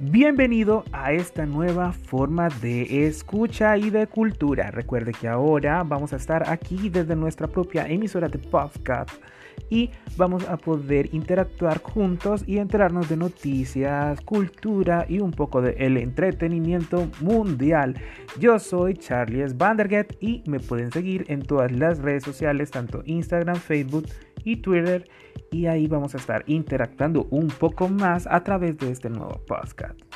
Bienvenido a esta nueva forma de escucha y de cultura. Recuerde que ahora vamos a estar aquí desde nuestra propia emisora de podcast y vamos a poder interactuar juntos y enterarnos de noticias, cultura y un poco del el entretenimiento mundial. Yo soy Charles Vanderget y me pueden seguir en todas las redes sociales, tanto Instagram, Facebook y Twitter. Y ahí vamos a estar interactuando un poco más a través de este nuevo podcast.